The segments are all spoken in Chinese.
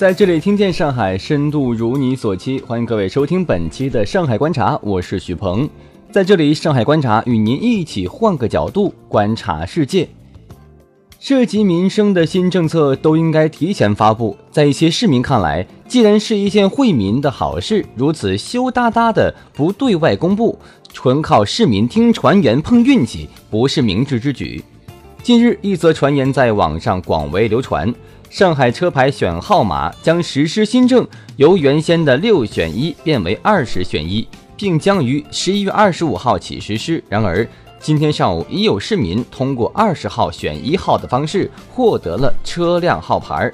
在这里听见上海，深度如你所期。欢迎各位收听本期的《上海观察》，我是许鹏。在这里，《上海观察》与您一起换个角度观察世界。涉及民生的新政策都应该提前发布，在一些市民看来，既然是一件惠民的好事，如此羞答答的不对外公布，纯靠市民听传言碰运气，不是明智之举。近日，一则传言在网上广为流传。上海车牌选号码将实施新政，由原先的六选一变为二十选一，并将于十一月二十五号起实施。然而，今天上午已有市民通过二十号选一号的方式获得了车辆号牌。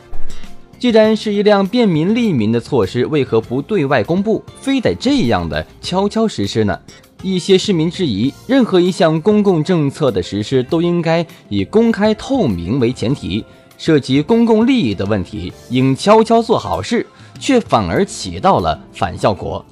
既然是一辆便民利民的措施，为何不对外公布，非得这样的悄悄实施呢？一些市民质疑，任何一项公共政策的实施都应该以公开透明为前提。涉及公共利益的问题，应悄悄做好事，却反而起到了反效果。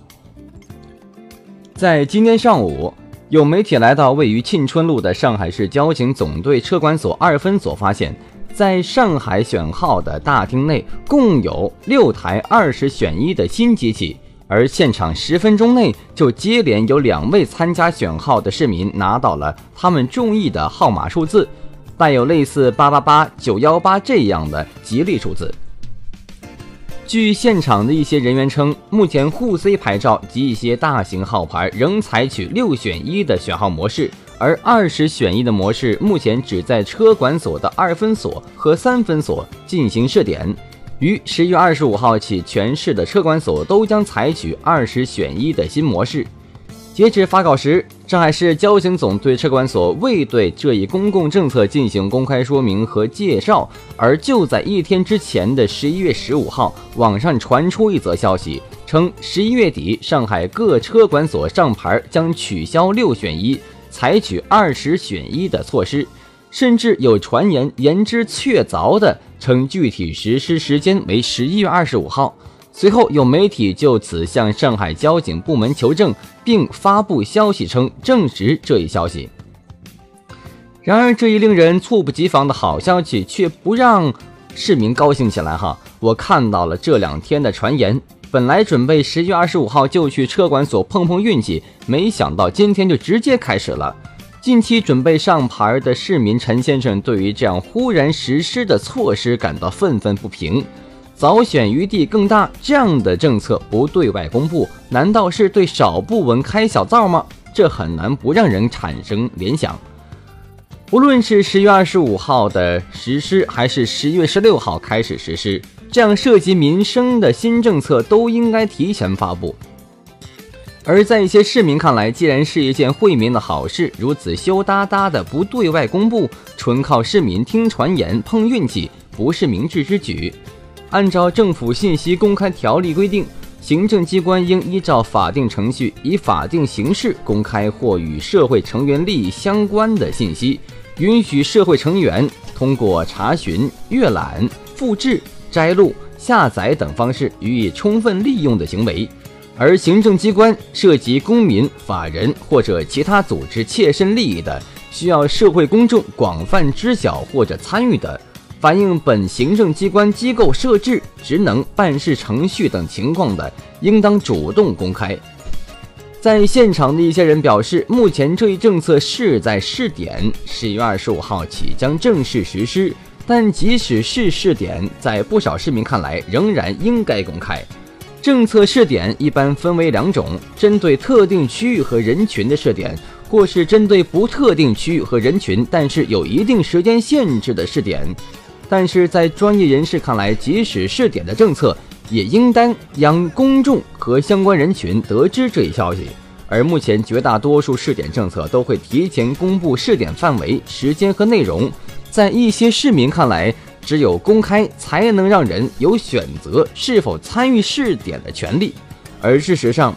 在今天上午，有媒体来到位于庆春路的上海市交警总队车管所二分所，发现，在上海选号的大厅内，共有六台二十选一的新机器，而现场十分钟内就接连有两位参加选号的市民拿到了他们中意的号码数字。带有类似八八八九幺八这样的吉利数字。据现场的一些人员称，目前沪 C 牌照及一些大型号牌仍采取六选一的选号模式，而二十选一的模式目前只在车管所的二分所和三分所进行试点，于十一月二十五号起，全市的车管所都将采取二十选一的新模式。截止发稿时，上海市交警总队车管所未对这一公共政策进行公开说明和介绍。而就在一天之前的十一月十五号，网上传出一则消息，称十一月底上海各车管所上牌将取消六选一，采取二十选一的措施，甚至有传言言之确凿的称具体实施时间为十一月二十五号。随后，有媒体就此向上海交警部门求证，并发布消息称证实这一消息。然而，这一令人猝不及防的好消息却不让市民高兴起来。哈，我看到了这两天的传言，本来准备十月二十五号就去车管所碰碰运气，没想到今天就直接开始了。近期准备上牌的市民陈先生对于这样忽然实施的措施感到愤愤不平。早选余地更大，这样的政策不对外公布，难道是对少部门开小灶吗？这很难不让人产生联想。无论是十月二十五号的实施，还是十月十六号开始实施，这样涉及民生的新政策都应该提前发布。而在一些市民看来，既然是一件惠民的好事，如此羞答答的不对外公布，纯靠市民听传言碰运气，不是明智之举。按照政府信息公开条例规定，行政机关应依照法定程序，以法定形式公开或与社会成员利益相关的信息，允许社会成员通过查询、阅览、复制、摘录、下载等方式予以充分利用的行为。而行政机关涉及公民、法人或者其他组织切身利益的，需要社会公众广泛知晓或者参与的。反映本行政机关机构设置、职能、办事程序等情况的，应当主动公开。在现场的一些人表示，目前这一政策是在试点，十一月二十五号起将正式实施。但即使是试点，在不少市民看来，仍然应该公开。政策试点一般分为两种：针对特定区域和人群的试点，或是针对不特定区域和人群，但是有一定时间限制的试点。但是在专业人士看来，即使试点的政策，也应当让公众和相关人群得知这一消息。而目前绝大多数试点政策都会提前公布试点范围、时间和内容，在一些市民看来，只有公开才能让人有选择是否参与试点的权利。而事实上，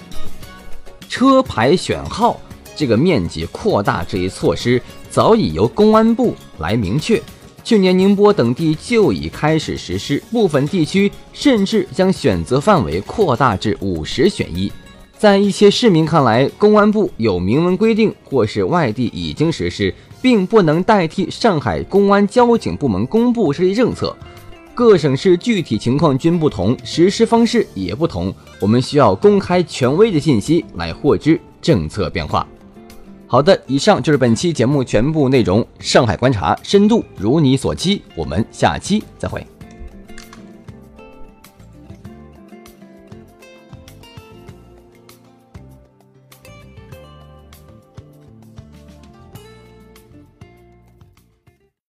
车牌选号这个面积扩大这一措施，早已由公安部来明确。去年宁波等地就已开始实施，部分地区甚至将选择范围扩大至五十选一。在一些市民看来，公安部有明文规定，或是外地已经实施，并不能代替上海公安交警部门公布这一政策。各省市具体情况均不同，实施方式也不同，我们需要公开权威的信息来获知政策变化。好的，以上就是本期节目全部内容。上海观察深度如你所期，我们下期再会。